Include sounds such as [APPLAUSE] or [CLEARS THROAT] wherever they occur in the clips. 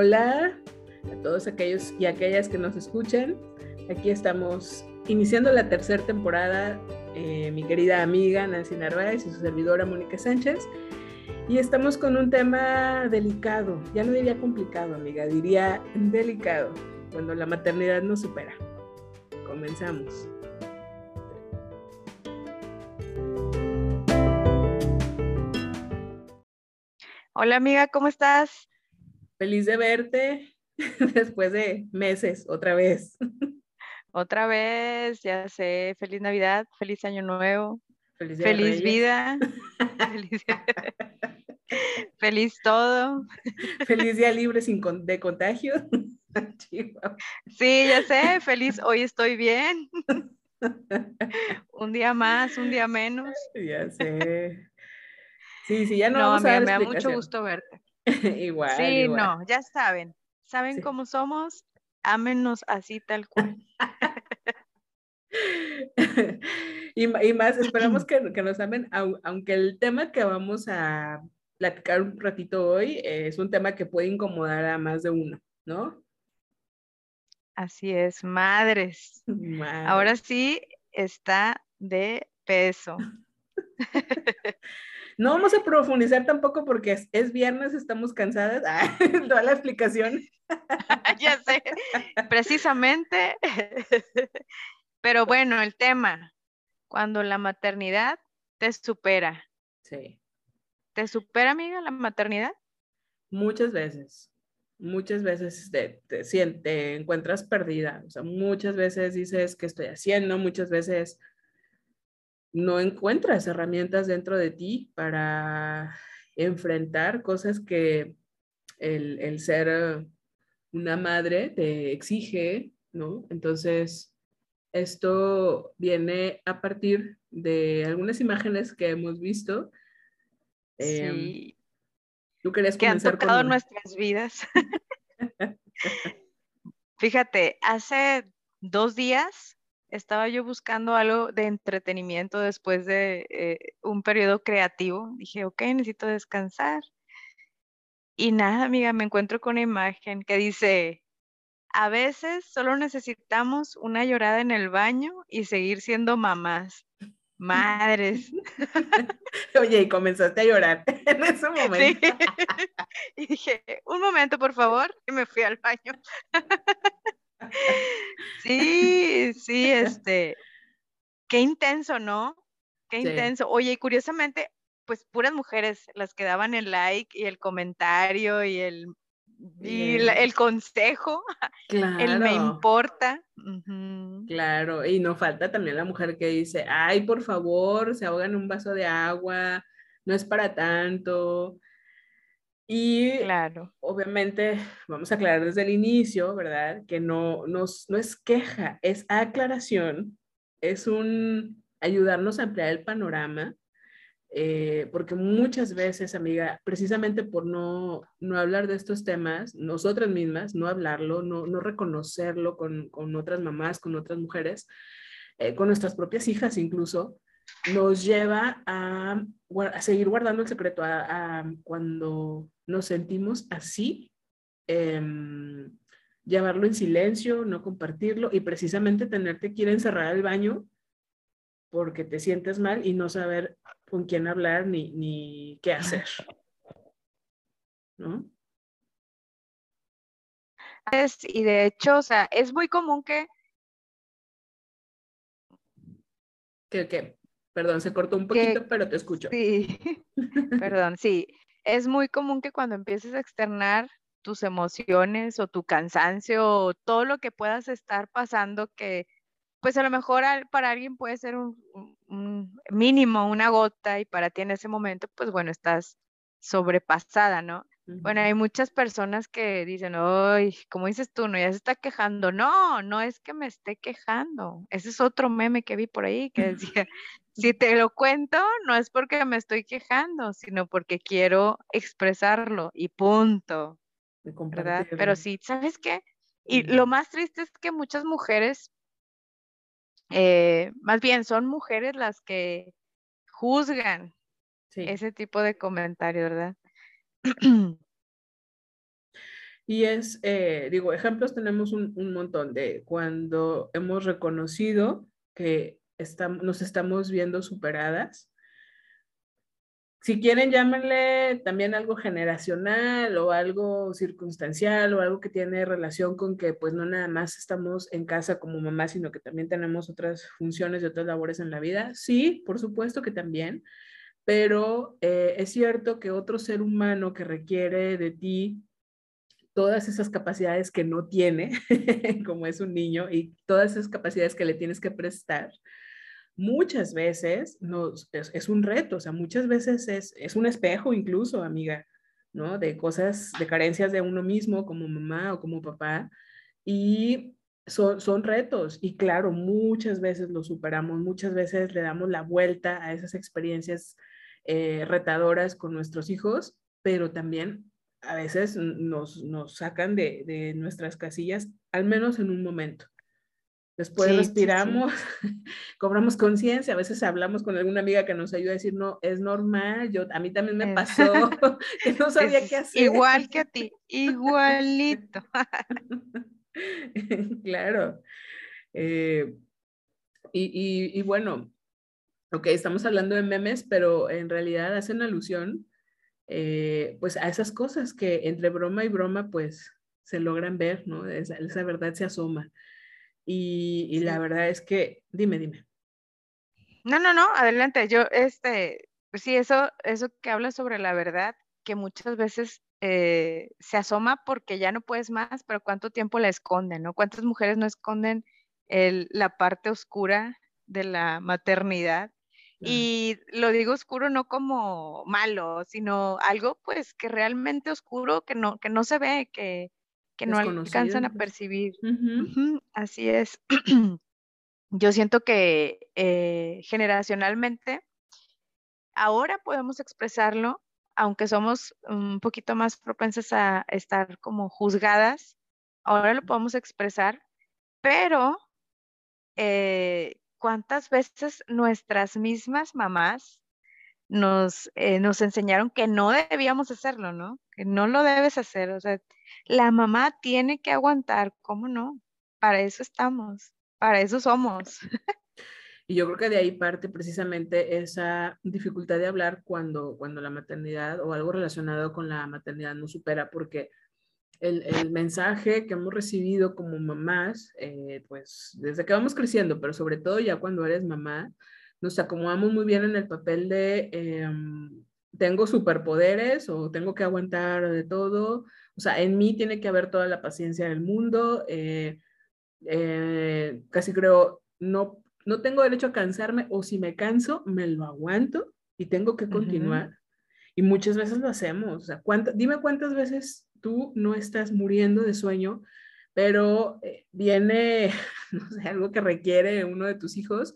Hola a todos aquellos y aquellas que nos escuchan. Aquí estamos iniciando la tercera temporada, eh, mi querida amiga Nancy Narváez y su servidora Mónica Sánchez. Y estamos con un tema delicado, ya no diría complicado, amiga, diría delicado, cuando la maternidad nos supera. Comenzamos. Hola amiga, ¿cómo estás? Feliz de verte [LAUGHS] después de meses, otra vez. Otra vez, ya sé, feliz Navidad, feliz Año Nuevo, feliz, vida, [LAUGHS] [LAUGHS] feliz, todo. Feliz día libre sin de contagio. sí, ya sé, feliz, hoy estoy bien. un día más, un día menos. Ya sé. Sí, sí, ya no, no vamos a me da mucho gusto verte. [LAUGHS] igual. Sí, no, ya saben, saben cómo somos, ámenos así tal cual. [LAUGHS] y, más, esperamos [CLEARS THROAT] que, nos amen, aunque el tema que vamos a platicar un ratito hoy es un tema que puede incomodar a más de uno, ¿no? Así es, madres. Ahora sí está de peso. [LAUGHS] No vamos a profundizar tampoco porque es, viernes, estamos cansadas. Ah, [LAUGHS] [LAUGHS] toda la explicación. [LAUGHS] ya sé, precisamente. Pero bueno, el tema, cuando la maternidad te supera. Sí. ¿Te supera, amiga, la maternidad? Muchas veces, muchas veces te, te, te encuentras perdida. O sea, muchas veces dices, ¿qué estoy haciendo? Muchas veces no encuentras herramientas dentro de ti para enfrentar cosas que el, ser una madre te exige, ¿no? Entonces, esto viene a partir de algunas imágenes que hemos visto. Em, sí. ¿Tú querías que han tocado nuestras vidas. [LAUGHS] Fíjate, hace dos días estaba yo buscando algo de entretenimiento después de eh, un periodo creativo. Dije, ok, necesito descansar. Y nada, amiga, me encuentro con una imagen que dice, a veces solo necesitamos una llorada en el baño y seguir siendo mamás. Madres. [LAUGHS] Oye, y comenzaste a llorar [LAUGHS] en ese [LAUGHS] momento. Y dije, un momento, por favor, y me fui al baño. Sí, sí, este, qué intenso, ¿no? Qué intenso. Oye, y curiosamente, pues puras mujeres las que daban el like y el comentario y el, y el consejo, claro. [LAUGHS] el me importa. Claro, y no falta también la mujer que dice, ay, por favor, se ahogan un vaso de agua, no es para tanto. Y claro. obviamente vamos a aclarar desde el inicio, ¿verdad? Que no, no, no es queja, es aclaración, es un ayudarnos a ampliar el panorama, eh, porque muchas veces, amiga, precisamente por no, no hablar de estos temas, nosotras mismas, no hablarlo, no, no reconocerlo con, con otras mamás, con otras mujeres, eh, con nuestras propias hijas incluso, nos lleva a, a seguir guardando el secreto, a, a cuando nos sentimos así, em, llevarlo en silencio, no compartirlo y precisamente tenerte que ir a encerrar al baño porque te sientes mal y no saber con quién hablar ni, ni qué hacer. ¿No? Es, y de hecho, o sea, es muy común que... ¿Qué, qué? Perdón, se cortó un poquito, pero te escucho. Sí, [LAUGHS] perdón, sí es muy común que cuando empieces a externar tus emociones o tu cansancio o todo lo que puedas estar pasando que pues a lo mejor para alguien puede ser un, mínimo, una gota y para ti en ese momento pues bueno, estás sobrepasada, ¿no? Bueno, hay muchas personas que dicen, ay, como dices tú, no, ya se está quejando. No, no es que me esté quejando. Ese es otro meme que vi por ahí que [LAUGHS] decía, si te lo cuento, no es porque me estoy quejando, sino porque quiero expresarlo y punto. ¿verdad? Pero sí, ¿sabes qué? Y lo más triste es que muchas mujeres, eh, más bien son mujeres las que juzgan ese tipo de comentario, ¿verdad? [CLEARS THROAT] Y es, eh, digo, ejemplos tenemos un, un, montón de cuando hemos reconocido que estamos, nos estamos viendo superadas si quieren, llámenle también algo generacional o algo circunstancial o algo que tiene relación con que pues no nada más estamos en casa como mamá, sino que también tenemos otras funciones y otras labores en la vida. Sí, por supuesto que también, pero eh, es cierto que otro ser humano que requiere de ti todas esas capacidades que no tiene, [LAUGHS] como es un niño, y todas esas capacidades que le tienes que prestar, muchas veces nos, es, un reto, o sea, muchas veces es, es, un espejo incluso, amiga, ¿no? De cosas, de carencias de uno mismo como mamá o como papá. Y son, son retos y claro, muchas veces lo superamos, muchas veces le damos la vuelta a esas experiencias eh, retadoras con nuestros hijos, pero también a veces nos, nos sacan de, de nuestras casillas, al menos en un momento. Después respiramos, [LAUGHS] cobramos conciencia, a veces hablamos con alguna amiga que nos ayuda a decir, no, es normal, yo, a mí también me pasó, [LAUGHS] [LAUGHS] que no sabía qué hacer. Igual que a ti, igualito. claro. Eh, y, y, bueno, ok, estamos hablando de memes, pero en realidad hacen alusión eh, pues a esas cosas que entre broma y broma pues se logran ver, ¿no? Esa, esa verdad se asoma. Y, la verdad es que, dime, dime. No, no, no, adelante. Yo, este, pues sí, eso, eso que habla sobre la verdad, que muchas veces eh, se asoma porque ya no puedes más, pero cuánto tiempo la esconden, ¿no? ¿Cuántas mujeres no esconden el, la parte oscura de la maternidad? Y lo digo oscuro no como malo, sino algo pues que realmente oscuro, que no, que no se ve, que, que no alcanzan a percibir. así es. [CLEARS THROAT] Yo siento que eh, generacionalmente ahora podemos expresarlo, aunque somos un poquito más propensas a estar como juzgadas, ahora lo podemos expresar, pero eh, ¿cuántas veces nuestras mismas mamás nos, eh, nos enseñaron que no debíamos hacerlo, ¿no? Que no lo debes hacer. O sea, la mamá tiene que aguantar, ¿cómo no? Para eso estamos, para eso somos. [LAUGHS] Y yo creo que de ahí parte precisamente esa dificultad de hablar cuando, cuando la maternidad o algo relacionado con la maternidad no supera, porque el, el mensaje que hemos recibido como mamás, eh, pues desde que vamos creciendo, pero sobre todo ya cuando eres mamá, nos acomodamos muy bien en el papel de em, tengo superpoderes o tengo que aguantar de todo. O sea, en mí tiene que haber toda la paciencia del mundo. Eh, eh, casi creo, no, no tengo derecho a cansarme o si me canso, me lo aguanto y tengo que continuar. Y muchas veces lo hacemos. O sea, dime cuántas veces tú no estás muriendo de sueño, pero eh, viene, [LAUGHS] no sé, algo que requiere uno de tus hijos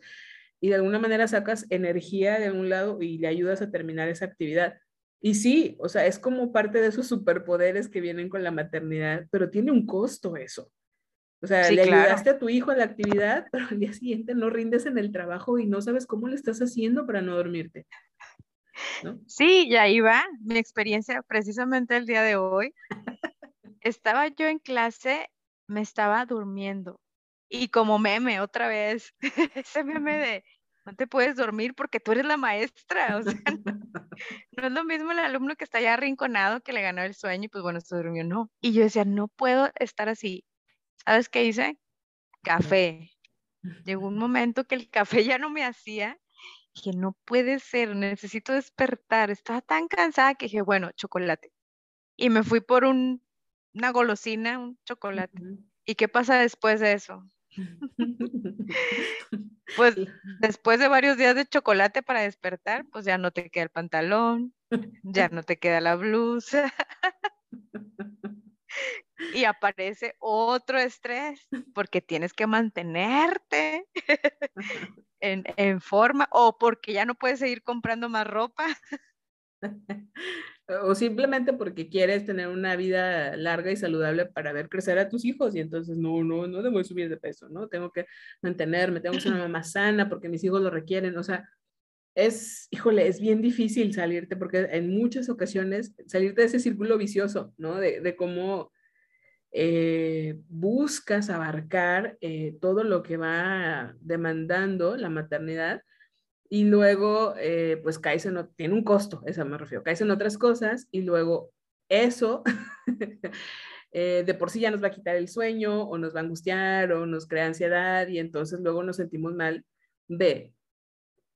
y de alguna manera sacas energía de un lado y le ayudas a terminar esa actividad. Y sí, o sea, es como parte de esos superpoderes que vienen con la maternidad, pero tiene un costo eso. O sea, le ayudaste a tu hijo a la actividad, [LAUGHS] pero al día siguiente no rindes en el trabajo y no sabes cómo le estás haciendo para no dormirte. Sí, y ahí va mi experiencia precisamente el día de hoy. estaba yo en clase, me estaba durmiendo y como meme, otra vez, [LAUGHS] ese meme de no te puedes dormir porque tú eres la maestra. O sea, [LAUGHS] no, es lo mismo el alumno que está ya arrinconado que le ganó el sueño y pues bueno, se durmió, no. Y yo decía, no puedo estar así. ¿Sabes qué hice? Café. Llegó un momento que el café ya no me hacía. Dije, no puede ser, necesito despertar. Estaba tan cansada que dije, bueno, chocolate. Y me fui por un, una golosina, un chocolate. ¿Y qué pasa después de eso? [LAUGHS] [LAUGHS] Pues después de varios días de chocolate para despertar, pues ya no te queda el pantalón, ya no te queda la blusa. [LAUGHS] y aparece otro estrés porque tienes que mantenerte en, en, forma o porque ya no puedes seguir comprando más ropa [LAUGHS] o simplemente porque quieres tener una vida larga y saludable para ver crecer a tus hijos y entonces no, no, no debo subir de peso, ¿no? Tengo que mantenerme, tengo que ser una [CLEARS THROAT] mamá sana porque mis hijos lo requieren, o sea, es, híjole, es bien difícil salirte porque en muchas ocasiones salirte de ese círculo vicioso, ¿no? De, de cómo eh, buscas abarcar eh, todo lo que va demandando la maternidad y luego eh, pues caes en, tiene un costo, eso me refiero, caes en otras cosas y luego eso [LAUGHS] de por sí ya nos va a quitar el sueño o nos va a angustiar o nos crea ansiedad y entonces luego nos sentimos mal de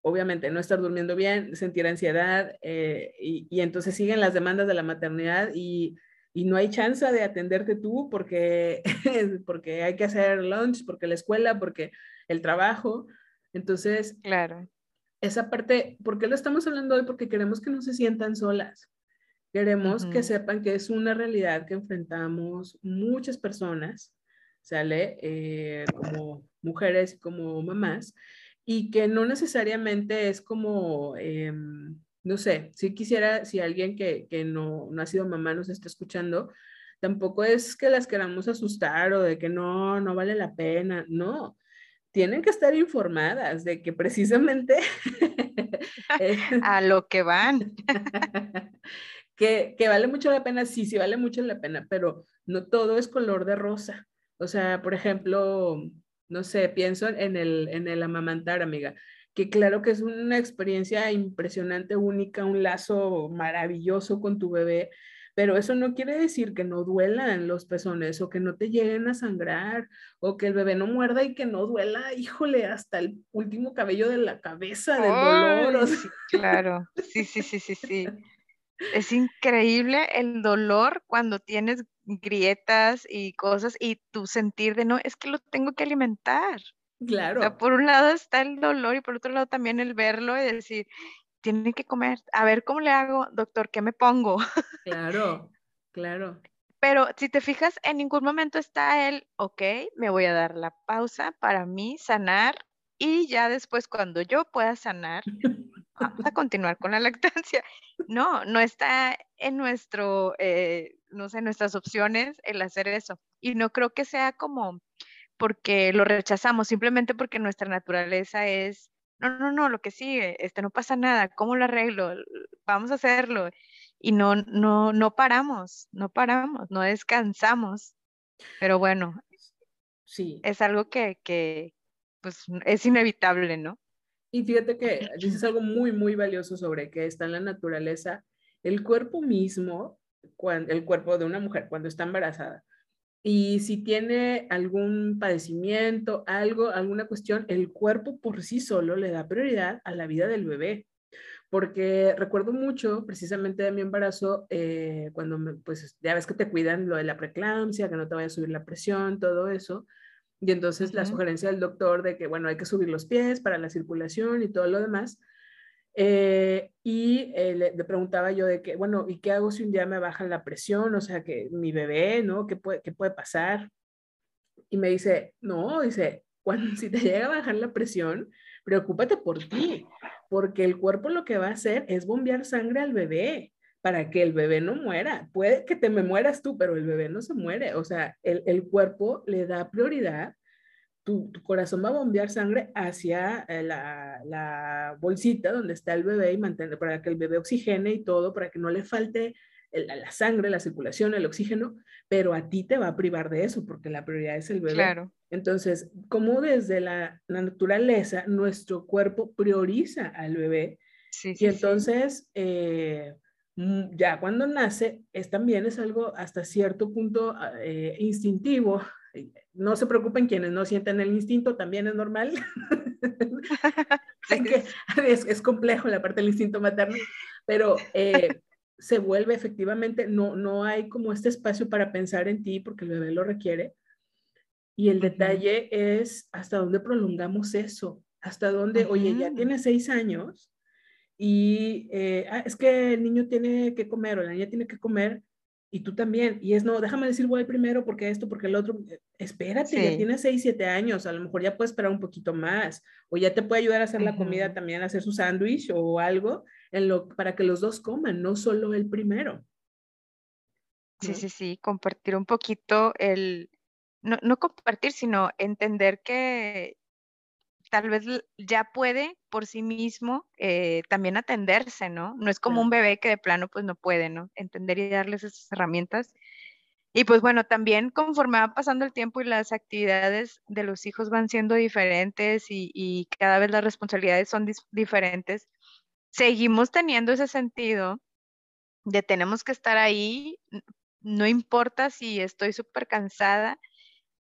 obviamente no estar durmiendo bien, sentir ansiedad y, y, entonces siguen las demandas de la maternidad y y no hay chance de atenderte tú porque, [LAUGHS] porque hay que hacer lunch, porque la escuela, porque el trabajo. Entonces, claro. Esa parte, ¿por qué lo estamos hablando hoy? Porque queremos que no se sientan solas. Queremos que sepan que es una realidad que enfrentamos muchas personas, ¿sale? Eh, como mujeres y como mamás, y que no necesariamente es como... Em, no sé, si quisiera, si alguien que, no, no ha sido mamá nos está escuchando, tampoco es que las queramos asustar o de que no, no vale la pena, no. Tienen que estar informadas de que precisamente... [LAUGHS] [LAUGHS] a lo que van. [LAUGHS] que, que vale mucho la pena, sí, sí vale mucho la pena, pero no todo es color de rosa. O sea, por ejemplo, no sé, pienso en el, en el amamantar, amiga que claro que es una experiencia impresionante, única, un lazo maravilloso con tu bebé, pero eso no quiere decir que no duelan los pezones o que no te lleguen a sangrar o que el bebé no muerda y que no duela, híjole, hasta el último cabello de la cabeza del dolor. claro, sí, sí, sí, sí, sí. Es increíble el dolor cuando tienes grietas y cosas y tu sentir de no, es que lo tengo que alimentar. Claro. por un lado está el dolor y por otro lado también el verlo y decir, tiene que comer, a ver cómo le hago, doctor, ¿qué me pongo? [LAUGHS] Claro, claro. Pero si te fijas, en ningún momento está el, ok, me voy a dar la pausa para mí, sanar, y ya después cuando yo pueda sanar, [LAUGHS] vamos a continuar con la lactancia. No, no está en nuestro, eh, no sé, nuestras opciones el hacer eso. Y no creo que sea como porque lo rechazamos, simplemente porque nuestra naturaleza es, no, no, no, lo que sigue, este, no pasa nada, ¿cómo lo arreglo? Vamos a hacerlo. Y no, no, no paramos, no paramos, no descansamos. Pero bueno, sí. es algo que, que pues, es inevitable, ¿no? Y fíjate que dices algo muy, muy valioso sobre que está en la naturaleza. El cuerpo mismo, cuando, el cuerpo de una mujer cuando está embarazada, y si tiene algún padecimiento, algo, alguna cuestión, el cuerpo por sí solo le da prioridad a la vida del bebé. Porque recuerdo mucho precisamente de mi embarazo, eh, cuando pues ya ves que te cuidan lo de la preeclampsia, que no te vaya a subir la presión, todo eso. Y entonces la sugerencia del doctor de que, bueno, hay que subir los pies para la circulación y todo lo demás. Eh, y eh, le, preguntaba yo de que, bueno, ¿y qué hago si un día me baja la presión? O sea, que mi bebé, ¿no? ¿Qué puede, qué puede pasar? Y me dice, no, dice, [LAUGHS] cuando si te llega a bajar la presión, preocúpate por ti, porque el cuerpo lo que va a hacer es bombear sangre al bebé para que el bebé no muera. Puede que te me mueras tú, pero el bebé no se muere. O sea, el, el cuerpo le da prioridad tu, corazón va a bombear sangre hacia eh, la, bolsita donde está el bebé y mantener para que el bebé oxigene y todo, para que no le falte la sangre, la circulación, el oxígeno, pero a ti te va a privar de eso porque la prioridad es el bebé. Claro. Entonces, como desde la, naturaleza nuestro cuerpo prioriza al bebé y entonces eh, mm, ya cuando nace es también es algo hasta cierto punto ah, eh, instintivo no se preocupen quienes no sienten el instinto, también es normal. [LAUGHS] [LAUGHS] es, complejo la parte del instinto materno, pero eh, se vuelve efectivamente, no, no hay como este espacio para pensar en ti porque el bebé lo requiere. Y el detalle es hasta dónde prolongamos eso, hasta dónde, oye, ya tiene seis años y eh, ah, es que el niño tiene que comer o la niña tiene que comer y tú también. Y es, no, déjame decir voy primero porque esto, porque el otro. Eh, espérate, ya tienes 6, 7 años, a lo mejor ya puedes esperar un poquito más. O ya te puede ayudar a hacer la comida también, a hacer su sándwich o algo en lo, para que los dos coman, no solo el primero. Sí, sí, sí, compartir un poquito el, no, no compartir, sino entender que tal vez ya puede por sí mismo eh, también atenderse, ¿no? No es como un bebé que de plano pues no puede, ¿no? Entender y darles esas herramientas. Y pues bueno, también conforme va pasando el tiempo y las actividades de los hijos van siendo diferentes y, cada vez las responsabilidades son diferentes, seguimos teniendo ese sentido de tenemos que estar ahí, no importa si estoy súper cansada,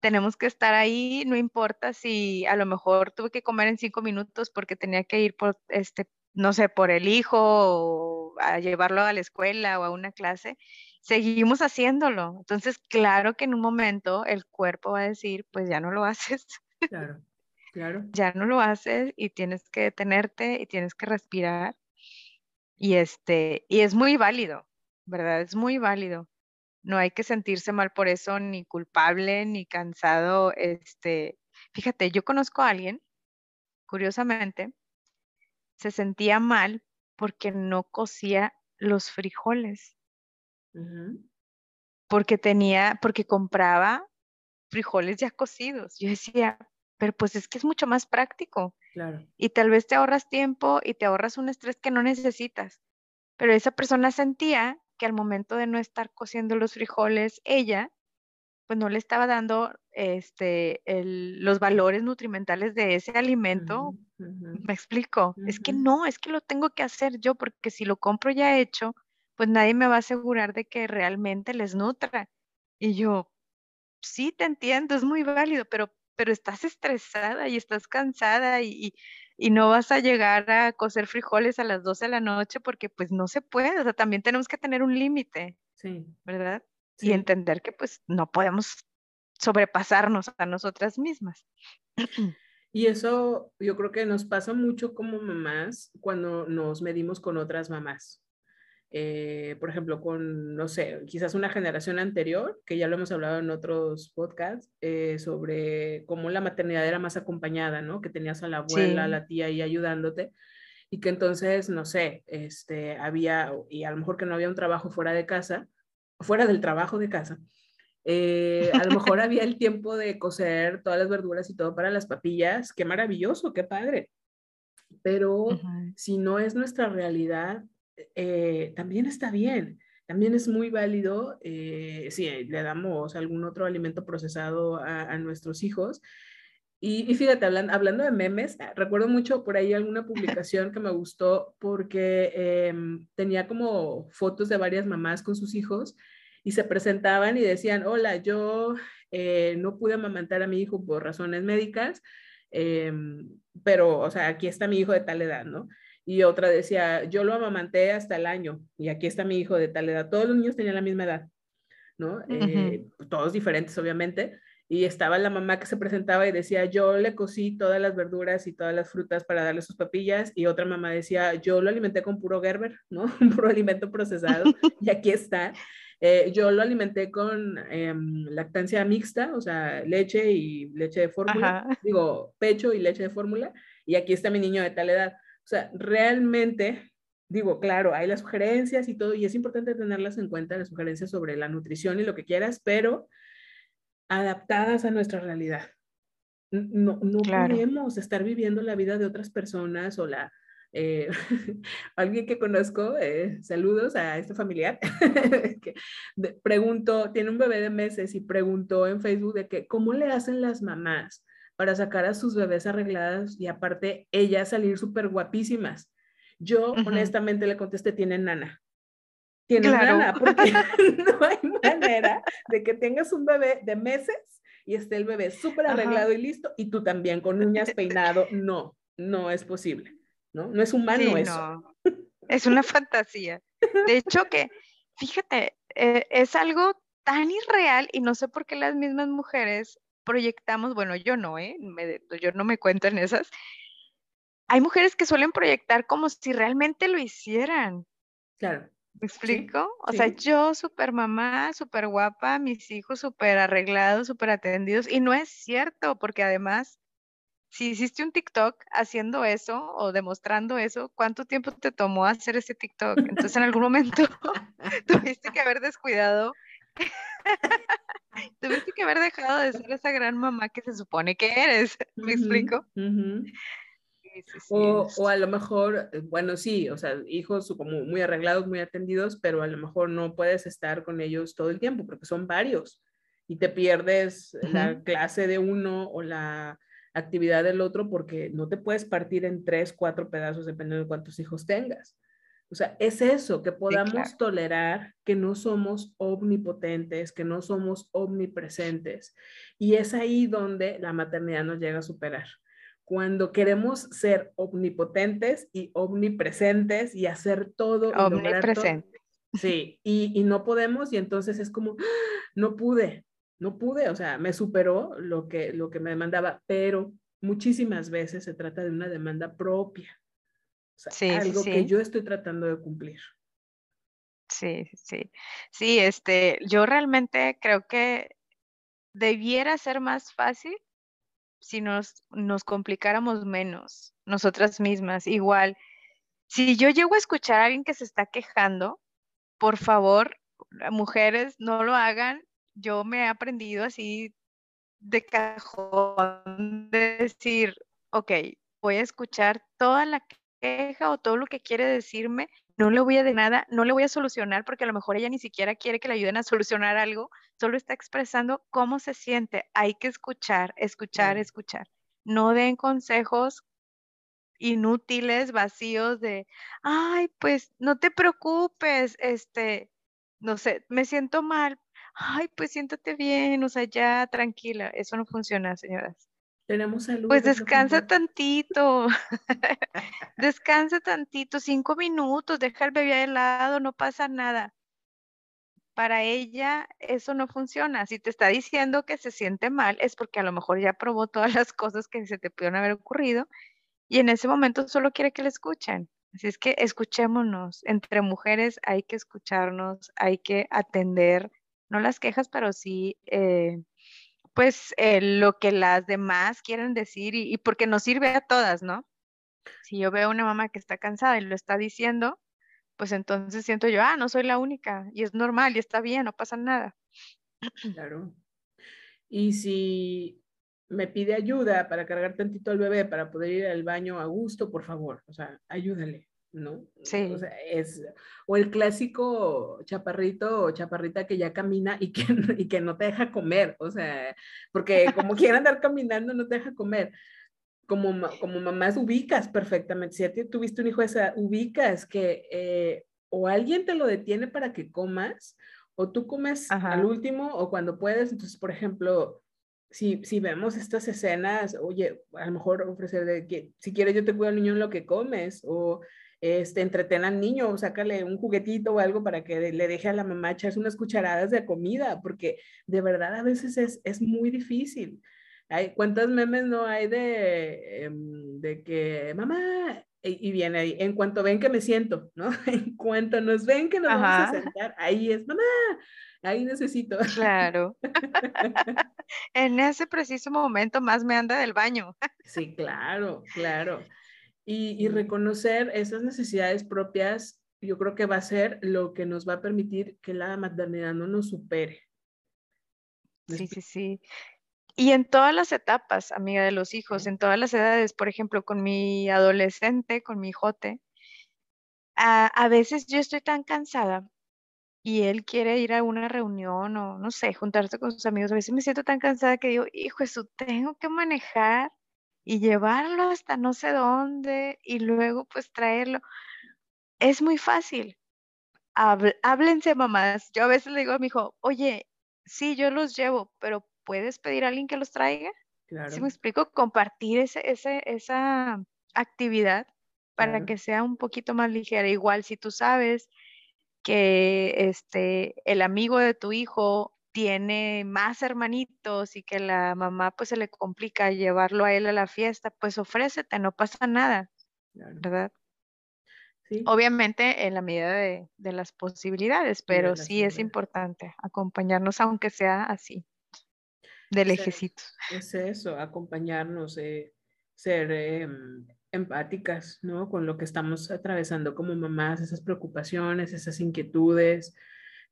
tenemos que estar ahí, no importa si a lo mejor tuve que comer en cinco minutos porque tenía que ir por, este, no sé, por el hijo o a llevarlo a la escuela o a una clase, seguimos haciéndolo. Entonces, claro que en un momento el cuerpo va a decir, pues ya no lo haces. Claro, [LAUGHS] claro. ya no lo haces y tienes que detenerte y tienes que respirar. Y este, y es muy válido, ¿verdad? Es muy válido no hay que sentirse mal por eso, ni culpable, ni cansado. Este, fíjate, yo conozco a alguien, curiosamente, se sentía mal porque no cocía los frijoles. Porque tenía, porque compraba frijoles ya cocidos. Yo decía, pero pues es que es mucho más práctico. Claro. Y tal vez te ahorras tiempo y te ahorras un estrés que no necesitas. Pero esa persona sentía que al momento de no estar cociendo los frijoles, ella pues no le estaba dando este, los valores nutrimentales de ese alimento. Me explico, es que no, es que lo tengo que hacer yo porque si lo compro ya hecho, pues nadie me va a asegurar de que realmente les nutra. Y yo, sí, te entiendo, es muy válido, pero, pero estás estresada y estás cansada y, y no vas a llegar a cocer frijoles a las 12 de la noche porque pues no se puede, o sea, también tenemos que tener un límite, sí. ¿verdad? Y entender que pues no podemos sobrepasarnos a nosotras mismas. [CLEARS THROAT] Y eso yo creo que nos pasa mucho como mamás cuando nos medimos con otras mamás. Eh, por ejemplo, con, no sé, quizás una generación anterior, que ya lo hemos hablado en otros podcasts, eh, sobre cómo la maternidad era más acompañada, ¿no? Que tenías a la abuela, a la tía ahí ayudándote y que entonces, no sé, este, había, y a lo mejor que no había un trabajo fuera de casa, fuera del trabajo de casa, eh, a lo mejor [LAUGHS] había el tiempo de cocer todas las verduras y todo para las papillas, qué maravilloso, qué padre. Pero si no es nuestra realidad, eh, también está bien. También es muy válido eh, si le damos algún otro alimento procesado a, nuestros hijos. Y, fíjate, hablando, de memes, ah, recuerdo mucho por ahí alguna [LAUGHS] publicación que me gustó porque em, tenía como fotos de varias mamás con sus hijos y se presentaban y decían, hola, yo eh, no pude amamantar a mi hijo por razones médicas, em, pero, o sea, aquí está mi hijo de tal edad, ¿no? Y otra decía, yo lo amamanté hasta el año y aquí está mi hijo de tal edad. Todos los niños tenían la misma edad, ¿no? Eh, todos diferentes, obviamente. Y estaba la mamá que se presentaba y decía, yo le cocí todas las verduras y todas las frutas para darle sus papillas. Y otra mamá decía, yo lo alimenté con puro Gerber, ¿no? Un [LAUGHS] puro alimento procesado. y aquí está. Eh, yo lo alimenté con em, lactancia mixta, o sea, leche y leche de fórmula. Digo, pecho y leche de fórmula. Y aquí está mi niño de tal edad. O sea, realmente, digo, claro, hay las sugerencias y todo, y es importante tenerlas en cuenta, las sugerencias sobre la nutrición y lo que quieras, pero adaptadas a nuestra realidad. No, no podemos estar viviendo la vida de otras personas o la... Eh, [LAUGHS] alguien que conozco, eh, saludos a este familiar, [LAUGHS] que preguntó, tiene un bebé de meses y preguntó en Facebook de que, ¿cómo le hacen las mamás para sacar a sus bebés arregladas y aparte ellas salir súper guapísimas. Yo honestamente le contesté, tienen nana. Tienen nana, porque [LAUGHS] [LAUGHS] no hay manera de que tengas un bebé de meses y esté el bebé súper arreglado y listo y tú también con uñas [LAUGHS] peinado. No, no es posible, ¿no? No es humano eso. Es una fantasía. De hecho que, fíjate, eh, es algo tan irreal y no sé por qué las mismas mujeres proyectamos, bueno, yo no, ¿eh? yo no me cuento en esas. Hay mujeres que suelen proyectar como si realmente lo hicieran. Claro. ¿Me explico? o sea, yo súper mamá, súper guapa, mis hijos súper arreglados, súper atendidos. Y no es cierto, porque además, si hiciste un TikTok haciendo eso o demostrando eso, ¿cuánto tiempo te tomó hacer ese TikTok? Entonces, en algún momento [LAUGHS] [LAUGHS] tuviste que haber descuidado [LAUGHS] Tuviste que haber dejado de ser esa gran mamá que se supone que eres, [LAUGHS] ¿me explico? o, o, a lo mejor, eh, bueno, sí, o sea, hijos como muy arreglados, muy atendidos, pero a lo mejor no puedes estar con ellos todo el tiempo porque son varios y te pierdes la clase de uno o la actividad del otro porque no te puedes partir en tres, cuatro pedazos dependiendo de cuántos hijos tengas. O sea, es eso, que podamos tolerar que no somos omnipotentes, que no somos omnipresentes. Y es ahí donde la maternidad nos llega a superar. Cuando queremos ser omnipotentes y omnipresentes y hacer todo. Omnipresente. Sí, y, y no podemos y entonces es como, [GASPS] no pude, no pude, o sea, me superó lo que, lo que me demandaba, pero muchísimas veces se trata de una demanda propia sí, algo que yo estoy tratando de cumplir. Sí, sí. Sí, este, yo realmente creo que debiera ser más fácil si nos, nos complicáramos menos nosotras mismas. Igual, si yo llego a escuchar a alguien que se está quejando, por favor, mujeres, no lo hagan. Yo me he aprendido así de cajón de decir, ok, voy a escuchar toda la queja o todo lo que quiere decirme, no le voy a de nada, no le voy a solucionar porque a lo mejor ella ni siquiera quiere que le ayuden a solucionar algo, solo está expresando cómo se siente. Hay que escuchar, escuchar, escuchar. No den consejos inútiles, vacíos de, ay, pues no te preocupes, este, no sé, me siento mal. Ay, pues siéntate bien, o sea, ya tranquila. Eso no funciona, señoras. Tenemos salud. Pues descansa tantito. [LAUGHS] [LAUGHS] descansa tantito, cinco minutos, deja el bebé al lado, no pasa nada. Para ella eso no funciona. Si te está diciendo que se siente mal, es porque a lo mejor ya probó todas las cosas que se te pudieron haber ocurrido y en ese momento solo quiere que le escuchen. Así es que escuchémonos. Entre mujeres hay que escucharnos, hay que atender, no las quejas, pero sí eh, pues eh, lo que las demás quieren decir y, porque nos sirve a todas, ¿no? Si yo veo una mamá que está cansada y lo está diciendo, pues entonces siento yo, ah, no soy la única y es normal y está bien, no pasa nada. Claro. Y si me pide ayuda para cargar tantito al bebé para poder ir al baño a gusto, por favor, o sea, ayúdale. ¿No? Sí. O sea, es, o el clásico chaparrito o chaparrita que ya camina y que, [LAUGHS] y que no te deja comer, o sea, porque como quiera andar caminando no te deja comer. Como, como mamás ubicas perfectamente, si a ti tuviste un hijo esa, ubicas que eh, o alguien te lo detiene para que comas, o tú comes al último o cuando puedes, entonces, por ejemplo, si, si, vemos estas escenas, oye, a lo mejor ofrecer de que si quieres yo te cuido al niño en lo que comes, o este, entreten al niño, sácale un juguetito o algo para que le deje a la mamá echarse unas cucharadas de comida, porque de verdad a veces es, es muy difícil. Hay, ¿Cuántas memes no hay de, em, de que, mamá, y, viene ahí, en cuanto ven que me siento, ¿no? [LAUGHS] En cuanto nos ven que nos vamos a sentar, ahí es, mamá, ahí necesito. Claro. [LAUGHS] en ese preciso momento más me anda del baño. sí, claro, claro. Y, reconocer esas necesidades propias, yo creo que va a ser lo que nos va a permitir que la maternidad no nos supere. Sí, sí, sí. Y en todas las etapas, amiga de los hijos, en todas las edades, por ejemplo, con mi adolescente, con mi hijote, a, a, veces yo estoy tan cansada y él quiere ir a una reunión o no sé, juntarse con sus amigos. A veces me siento tan cansada que digo, hijo, eso tengo que manejar y llevarlo hasta no sé dónde y luego pues traerlo. Es muy fácil. háblense mamás. Yo a veces le digo a mi hijo, oye, sí, yo los llevo, pero ¿puedes pedir a alguien que los traiga? Claro. ¿Sí me explico? Compartir ese, ese, esa actividad para que sea un poquito más ligera. Igual si tú sabes que este, el amigo de tu hijo tiene más hermanitos y que la mamá pues se le complica llevarlo a él a la fiesta, pues ofrécete, no pasa nada, ¿verdad? Sí. Obviamente en la medida de, las posibilidades, pero sí, es importante acompañarnos aunque sea así, de lejecitos. Es, eso, acompañarnos, eh, ser em, empáticas, ¿no? Con lo que estamos atravesando como mamás, esas preocupaciones, esas inquietudes,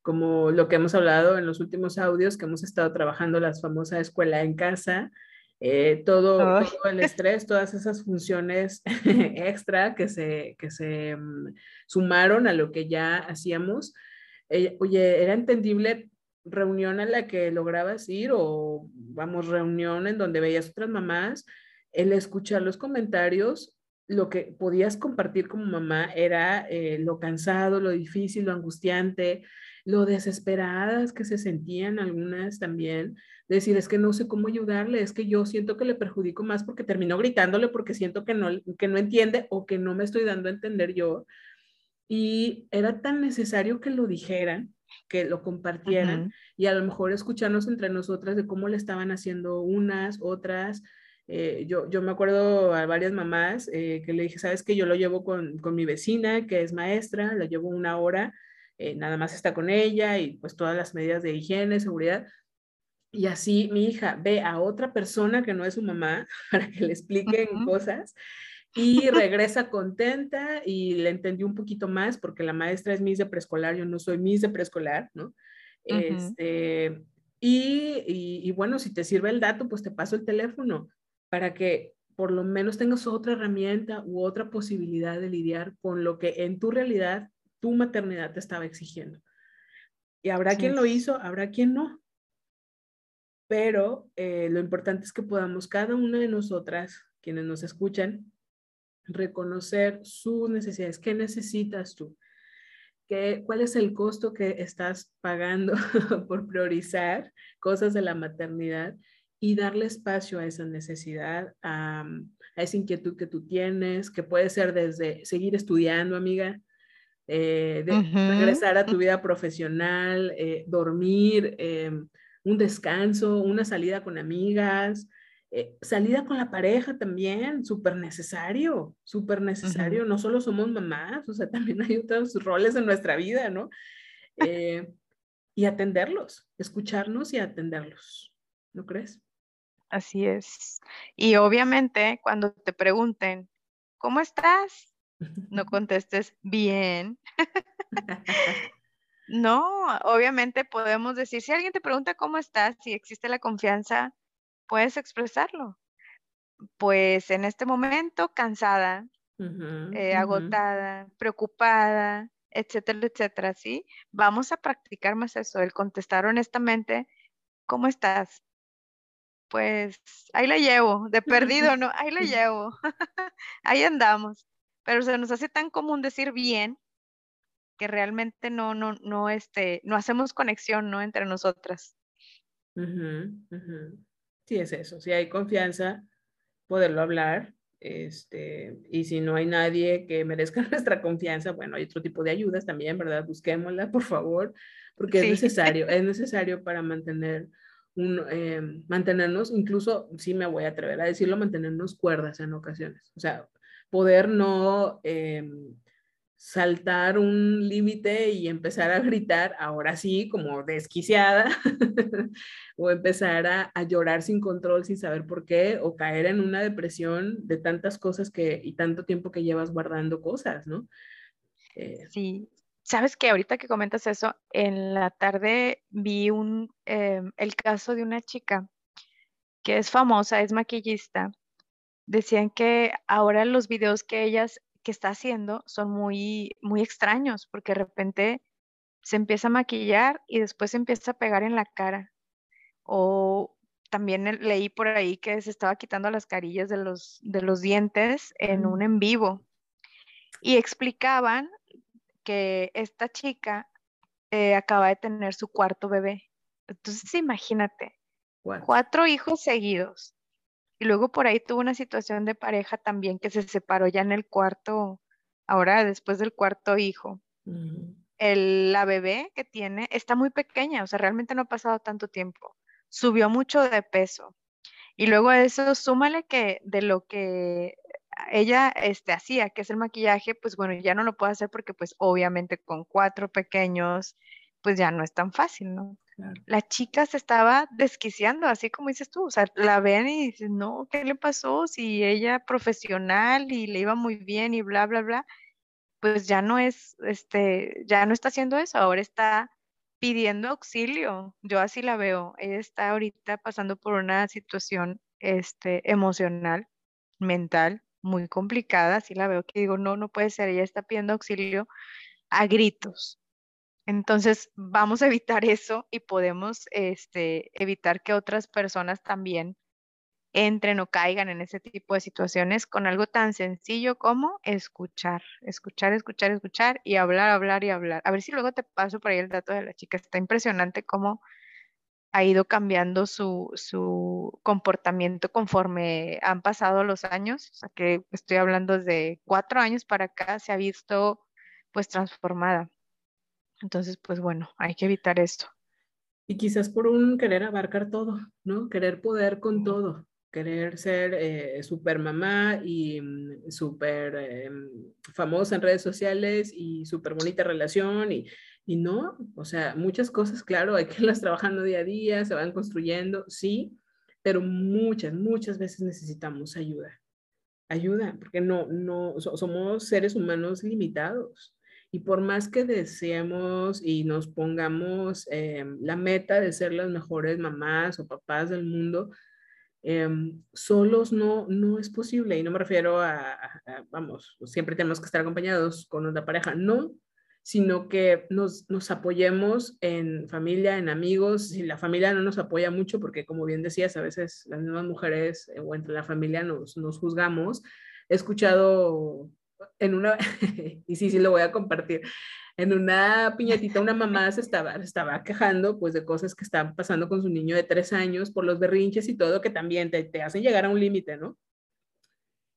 como lo que hemos hablado en los últimos audios, que hemos estado trabajando la famosa escuela en casa eh, todo, el estrés, todas esas funciones [LAUGHS] extra que se, que se mm, sumaron a lo que ya hacíamos. Eh, oye, era entendible reunión a la que lograbas ir o vamos, reunión en donde veías otras mamás, el escuchar los comentarios, lo que podías compartir como mamá era eh, lo cansado, lo difícil, lo angustiante, lo desesperadas que se sentían algunas también, decir, es que no sé cómo ayudarle, es que yo siento que le perjudico más porque termino gritándole porque siento que no, que no entiende o que no me estoy dando a entender yo. Y era tan necesario que lo dijeran, que lo compartieran y a lo mejor escucharnos entre nosotras de cómo le estaban haciendo unas, otras. Eh, yo, yo me acuerdo a varias mamás eh, que le dije, sabes que yo lo llevo con, con mi vecina, que es maestra, la llevo una hora eh, nada más está con ella y pues todas las medidas de higiene, seguridad. Y así mi hija ve a otra persona que no es su mamá [LAUGHS] para que le expliquen cosas y [LAUGHS] regresa contenta y le entendió un poquito más porque la maestra es Miss de preescolar, yo no soy Miss de preescolar, ¿no? este, y, y, bueno, si te sirve el dato, pues te paso el teléfono para que por lo menos tengas otra herramienta u otra posibilidad de lidiar con lo que en tu realidad tu maternidad te estaba exigiendo. Y habrá quien lo hizo, habrá quien no. Pero eh, lo importante es que podamos cada una de nosotras, quienes nos escuchan, reconocer sus necesidades. ¿Qué necesitas tú? ¿Qué, ¿Cuál es el costo que estás pagando [LAUGHS] por priorizar cosas de la maternidad y darle espacio a esa necesidad, a, a esa inquietud que tú tienes, que puede ser desde seguir estudiando, amiga, eh, de regresar a tu vida profesional, eh, dormir, em, un descanso, una salida con amigas, eh, salida con la pareja también, súper necesario, súper necesario. No solo somos mamás, o sea, [LAUGHS] también hay otros roles en nuestra vida, ¿no? [LAUGHS] y atenderlos, escucharnos y atenderlos, ¿no crees? Así es. Y obviamente cuando te pregunten, ¿cómo estás? no [LAUGHS] contestes bien. [LAUGHS] [LAUGHS] no, obviamente podemos decir, si alguien te pregunta cómo estás, si existe la confianza, puedes expresarlo. Pues en este momento, cansada, eh, agotada, preocupada, etcétera, etcétera, ¿sí? Vamos a practicar más eso, el contestar honestamente, ¿cómo estás? Pues ahí la llevo, de perdido, ¿no? Ahí la [LAUGHS] llevo. [LAUGHS] ahí andamos pero se nos hace tan común decir bien que realmente no, no, no, este, no hacemos conexión, ¿no? Entre nosotras. Sí, es eso. Si hay confianza, poderlo hablar. Este, y si no hay nadie que merezca [LAUGHS] nuestra confianza, bueno, hay otro tipo de ayudas también, ¿verdad? Busquémosla, por favor, porque es necesario, es necesario para mantener eh, mantenernos, incluso, sí me voy a atrever a decirlo, mantenernos cuerdas en ocasiones. O sea, poder no em, saltar un límite y empezar a gritar, ahora sí, como desquiciada, [LAUGHS] o empezar a, llorar sin control, sin saber por qué, o caer en una depresión de tantas cosas que y tanto tiempo que llevas guardando cosas, ¿no? Eh, sí, sabes que ahorita que comentas eso, en la tarde vi un, em, el caso de una chica que es famosa, es maquillista, decían que ahora los videos que ellas que está haciendo son muy muy extraños porque de repente se empieza a maquillar y después se empieza a pegar en la cara. O también leí por ahí que se estaba quitando las carillas de los, de los dientes en un en vivo. Y explicaban que esta chica eh, acaba de tener su cuarto bebé. Entonces, imagínate, cuatro hijos seguidos. Y luego por ahí tuvo una situación de pareja también que se separó ya en el cuarto, ahora después del cuarto hijo. el, la bebé que tiene está muy pequeña, o sea, realmente no ha pasado tanto tiempo. Subió mucho de peso. Y luego a eso, súmale que de lo que ella este, hacía, que es el maquillaje, pues bueno, ya no lo puede hacer porque pues obviamente con cuatro pequeños, pues ya no es tan fácil, ¿no? La chica se estaba desquiciando, así como dices tú, o sea, la ven y dicen, no, ¿qué le pasó? Si ella profesional y le iba muy bien y bla, bla, bla, pues ya no es, este, ya no está haciendo eso, ahora está pidiendo auxilio. Yo así la veo. Ella está ahorita pasando por una situación este, emocional, mental, muy complicada, así la veo que digo, no, no puede ser, ella está pidiendo auxilio a gritos. Entonces, vamos a evitar eso y podemos este, evitar que otras personas también entren o caigan en ese tipo de situaciones con algo tan sencillo como escuchar, escuchar, escuchar, escuchar y hablar, hablar y hablar. A ver si luego te paso por ahí el dato de la chica. Está impresionante cómo ha ido cambiando su, su comportamiento conforme han pasado los años. O sea, que estoy hablando de cuatro años para acá, se ha visto pues transformada. Entonces, pues bueno, hay que evitar esto. Y quizás por un querer abarcar todo, ¿no? Querer poder con todo querer ser eh, super mamá y mm, súper eh, famosa en redes sociales y súper bonita relación y, y no, o sea, muchas cosas, claro, hay que [LAUGHS] irlas trabajando día a día, se van construyendo, sí, pero muchas, muchas veces necesitamos ayuda. Ayuda, porque no, no, somos seres humanos limitados. Y por más que deseemos y nos pongamos eh, la meta de ser las mejores mamás o papás del mundo, Em, solos no, no es posible y no me refiero a, vamos, siempre tenemos que estar acompañados con una pareja, no, sino que nos, nos apoyemos en familia, en amigos, si la familia no nos apoya mucho, porque como bien decías, a veces las mismas mujeres eh, o entre la familia nos, nos juzgamos, he escuchado en una, [LAUGHS] y sí, sí lo voy a compartir, en una piñatita una mamá se estaba, estaba quejando pues de cosas que estaban pasando con su niño de tres años por los berrinches y todo que también te, te hacen llegar a un límite, ¿no?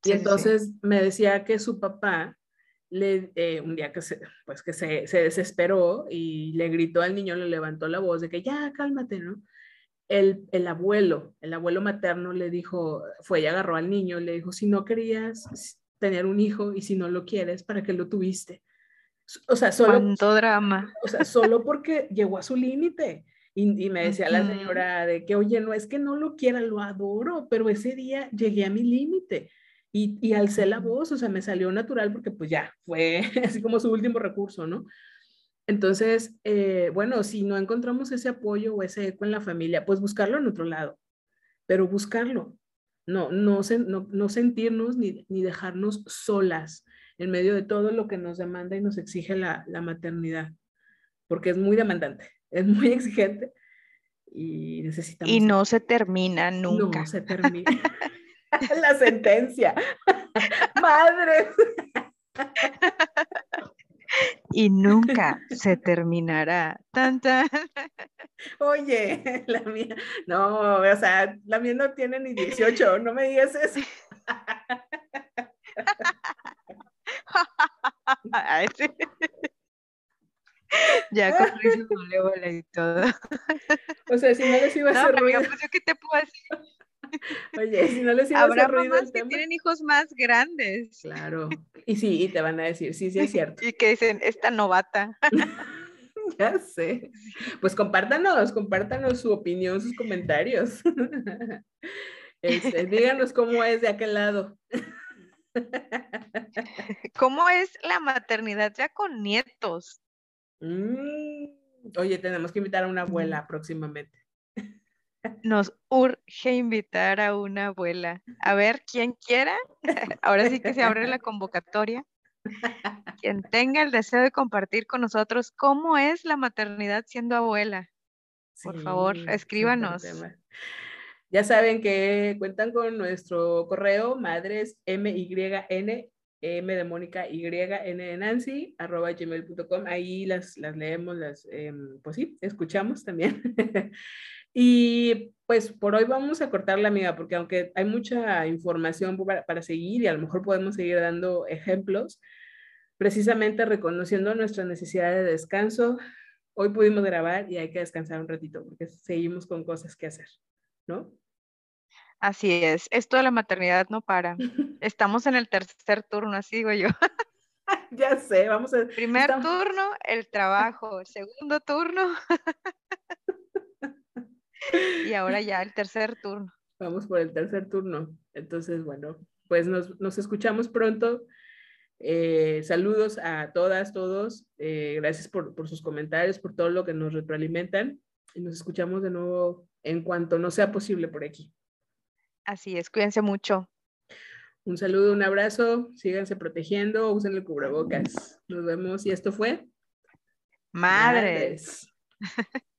Y entonces me decía que su papá, le, eh, un día que, se, pues que se, se, desesperó y le gritó al niño, le levantó la voz de que ya, cálmate, ¿no? El, el abuelo, el abuelo materno le dijo, fue y agarró al niño, le dijo, si no querías tener un hijo y si no lo quieres, ¿para qué lo tuviste? O sea, solo. Cuánto drama. O sea, solo porque llegó a su límite. Y, me decía la señora de que, oye, no es que no lo quiera, lo adoro, pero ese día llegué a mi límite. Y, y alcé la voz, o sea, me salió natural porque pues ya fue [LAUGHS] así como su último recurso, ¿no? Entonces, eh, bueno, si no encontramos ese apoyo o ese eco en la familia, pues buscarlo en otro lado, pero buscarlo, no, no, no, no sentirnos ni, ni dejarnos solas en medio de todo lo que nos demanda y nos exige la, maternidad, porque es muy demandante, es muy [LAUGHS] exigente y necesitamos... Y no se termina nunca. No se termina. [LAUGHS] [LAUGHS] la sentencia. Madre. y nunca se terminará. Tan, Oye, la mía, no, o sea, la mía no tiene ni 18, no me digas eso. [LAUGHS] Ya con risa bola y todo. [LAUGHS] O sea, si no les iba a hacer ruido. Pues, ¿qué te puedo decir? [LAUGHS] Oye, si no les iba a hacer ruido. Habrá que tienen hijos más grandes. Claro. Y sí, y te van a decir, sí, sí es cierto. Y que dicen, esta novata. ya sé. Pues compártanos, compártanos su opinión, sus comentarios. Este, díganos cómo es de aquel lado. [LAUGHS] ¿Cómo es la maternidad ya con nietos? Mm, oye, tenemos que invitar a una abuela próximamente. Nos urge invitar a una abuela. A ver, quien quiera, [LAUGHS] ahora sí que se abre la convocatoria. Quien tenga el deseo de compartir con nosotros cómo es la maternidad siendo abuela. Por favor, escríbanos. Ya saben que cuentan con nuestro correo madres MYN, M de Mónica, Y, N de Nancy, arroba gmail.com. Ahí las, las leemos, las, em, pues sí, escuchamos también. [LAUGHS] y pues por hoy vamos a cortar la amiga, porque aunque hay mucha información para, para seguir y a lo mejor podemos seguir dando ejemplos, precisamente reconociendo nuestra necesidad de descanso, hoy pudimos grabar y hay que descansar un ratito porque seguimos con cosas que hacer, ¿no? Así es, esto de la maternidad no para. [LAUGHS] Estamos en el tercer turno, así digo yo. [LAUGHS] ya sé, vamos a... Primer turno, el trabajo. Segundo turno. [LAUGHS] y ahora ya el tercer turno. Vamos por el tercer turno. Entonces, bueno, pues nos, escuchamos pronto. Eh, saludos a todas, todos. Eh, gracias por, por sus comentarios, por todo lo que nos retroalimentan. Y nos escuchamos de nuevo en cuanto no sea posible por aquí. Así es, cuídense mucho. Un saludo, un abrazo, síganse protegiendo, usen el cubrebocas. Nos vemos y esto fue Madres. [LAUGHS]